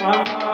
Thank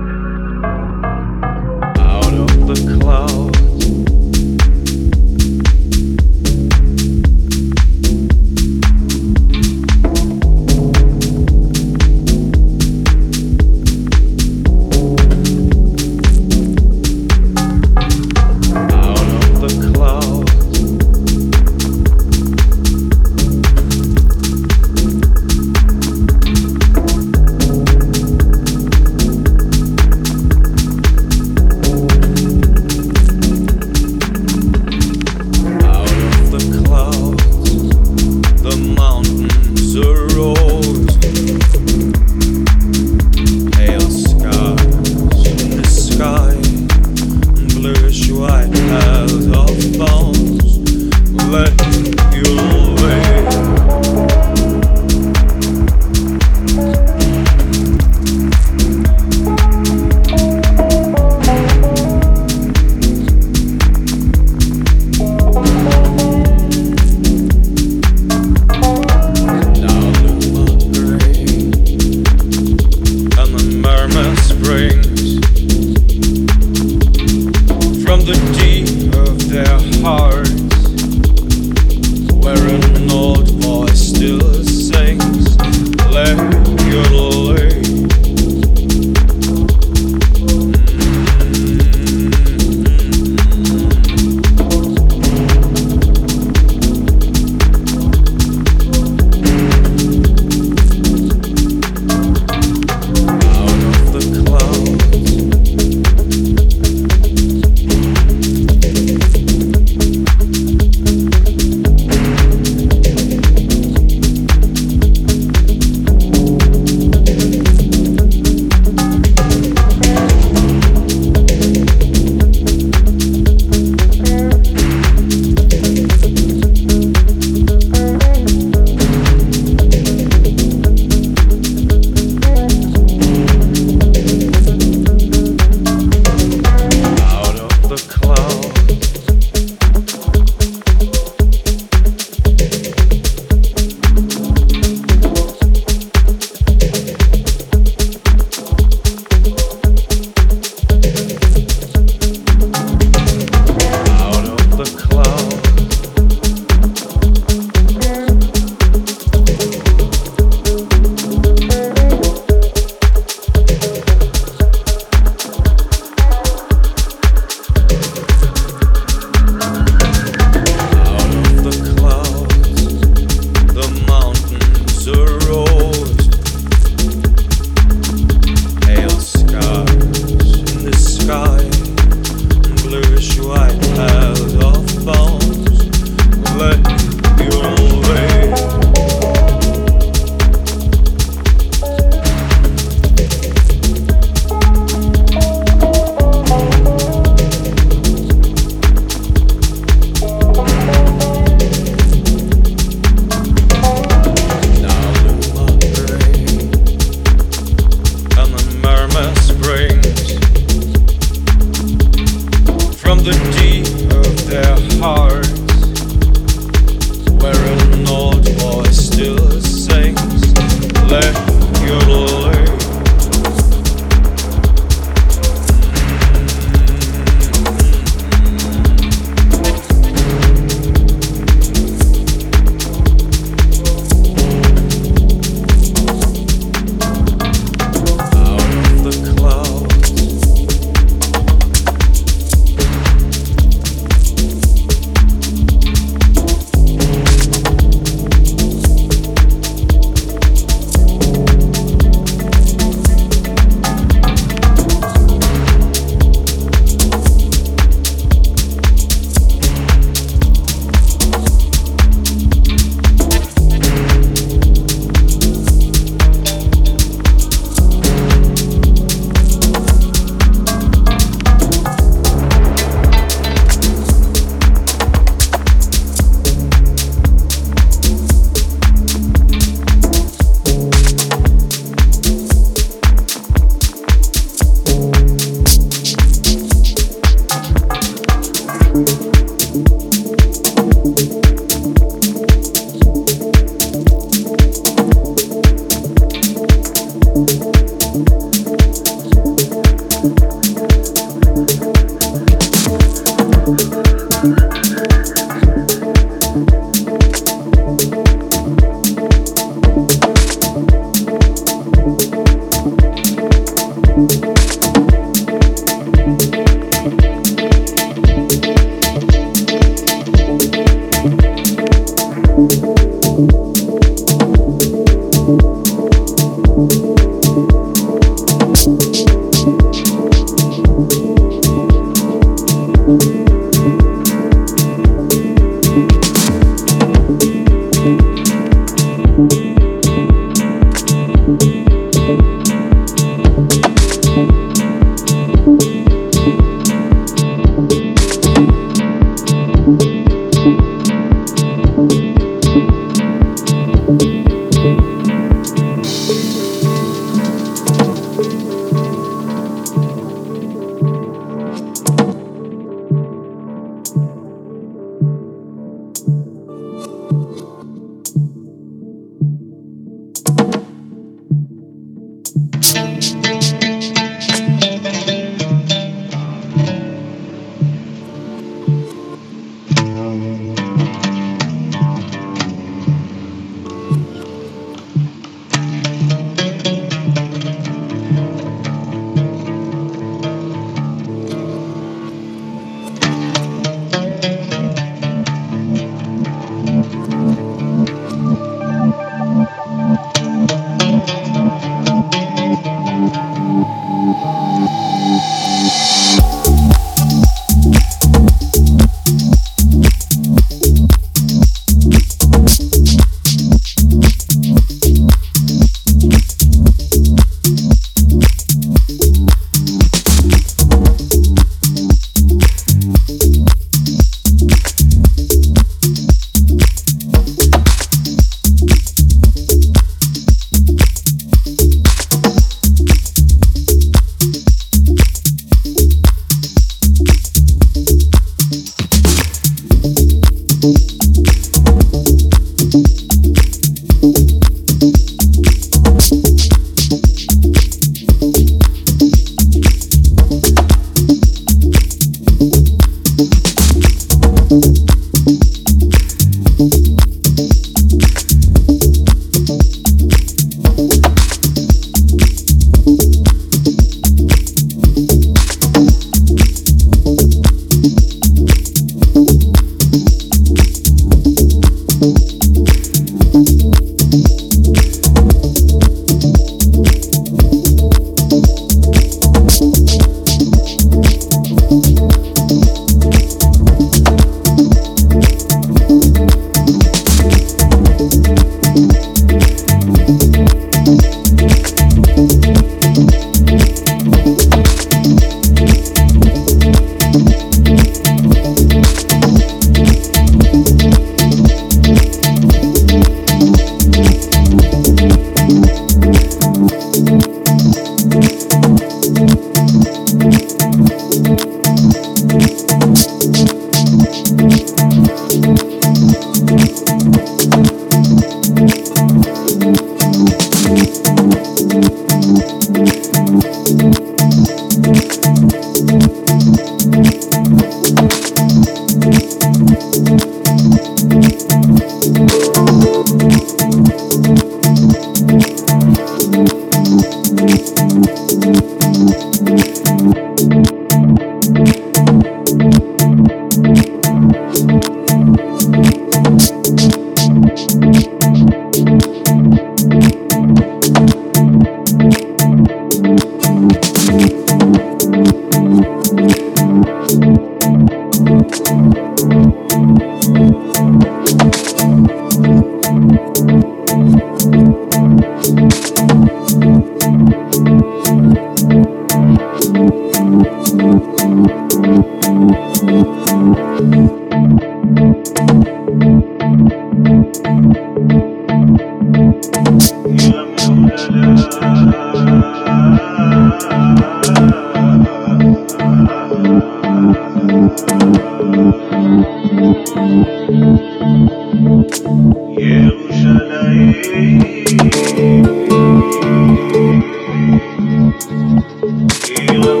Ilang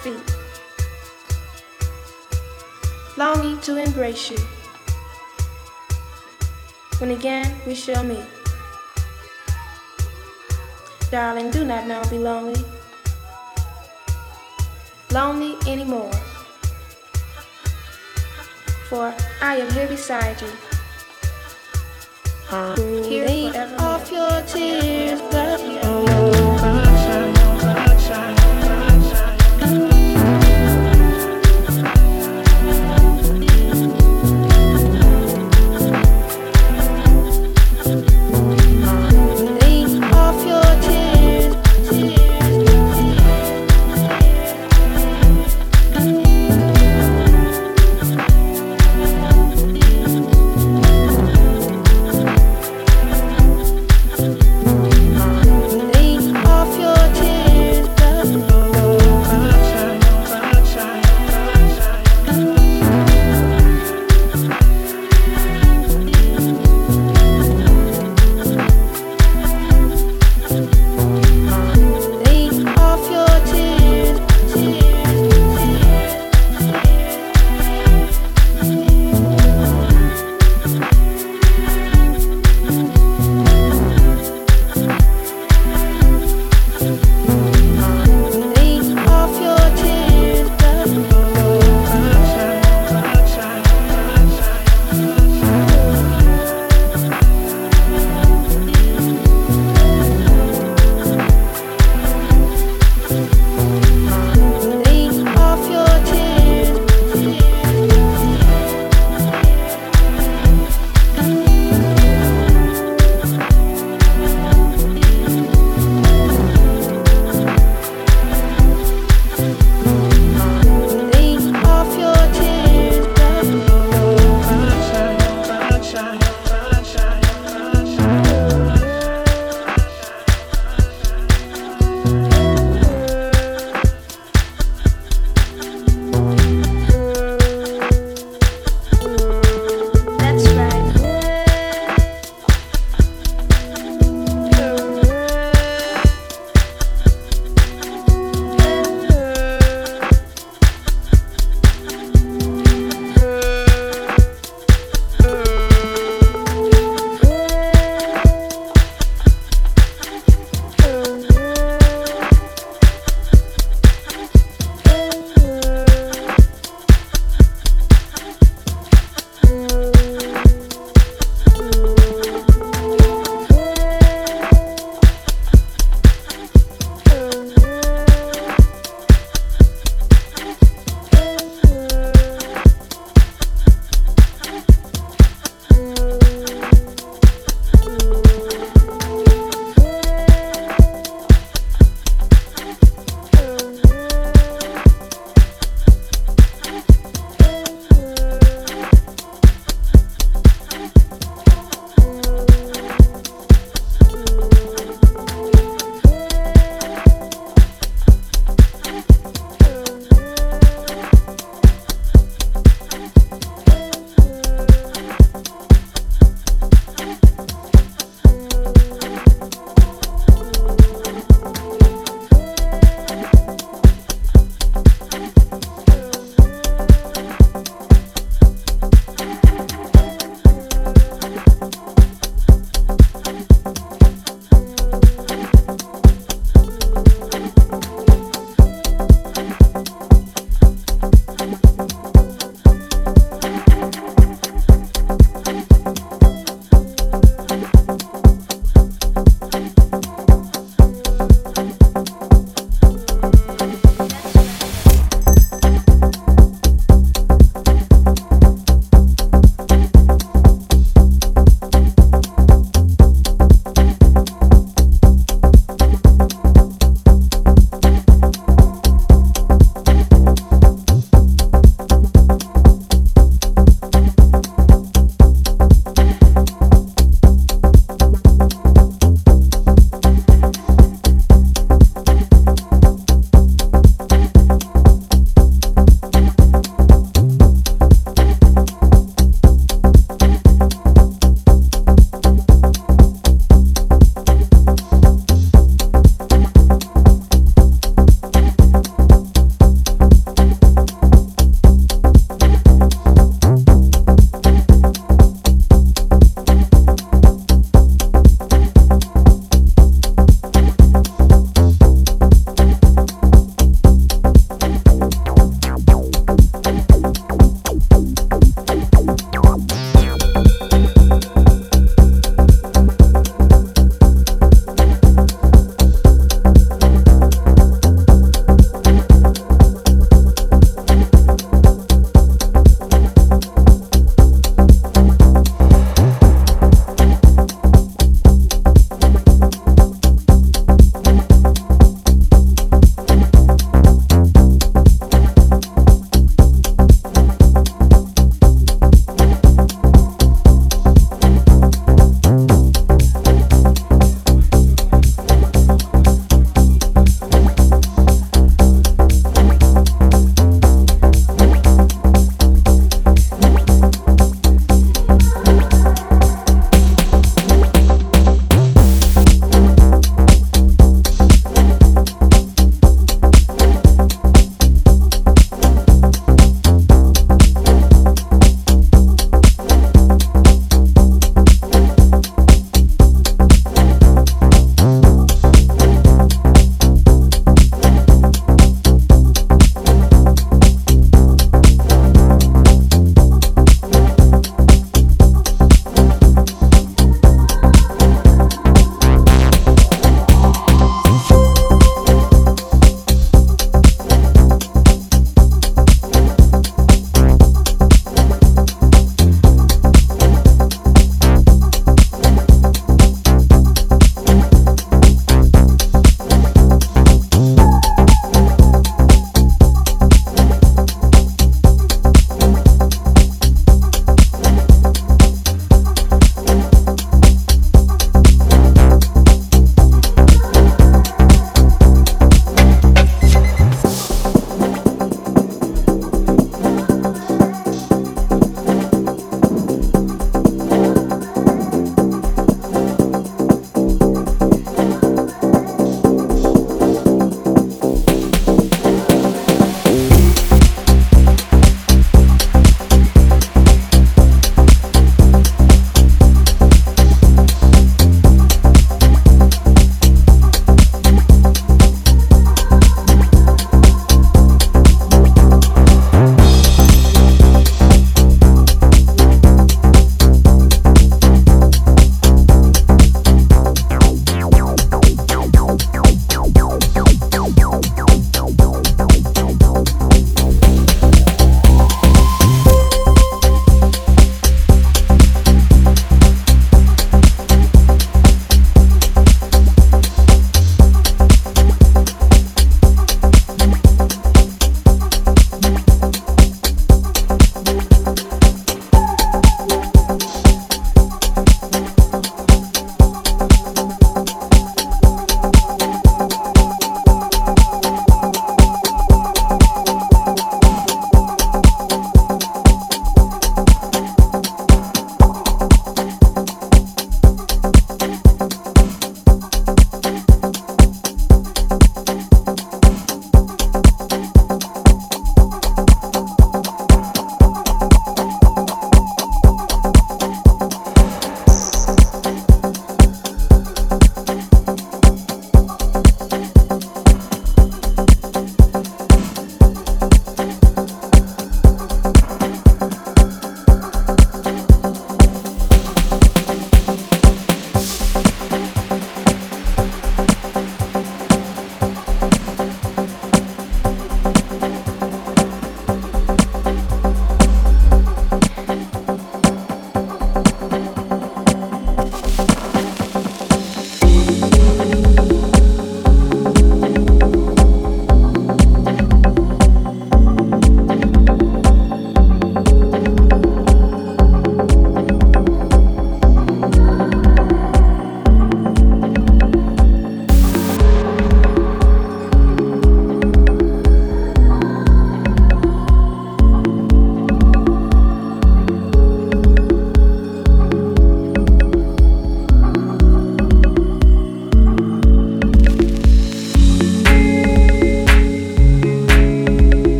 feet, longing to embrace you. When again we shall meet, darling, do not now be lonely, lonely anymore, for I am here beside you. Here off your tears.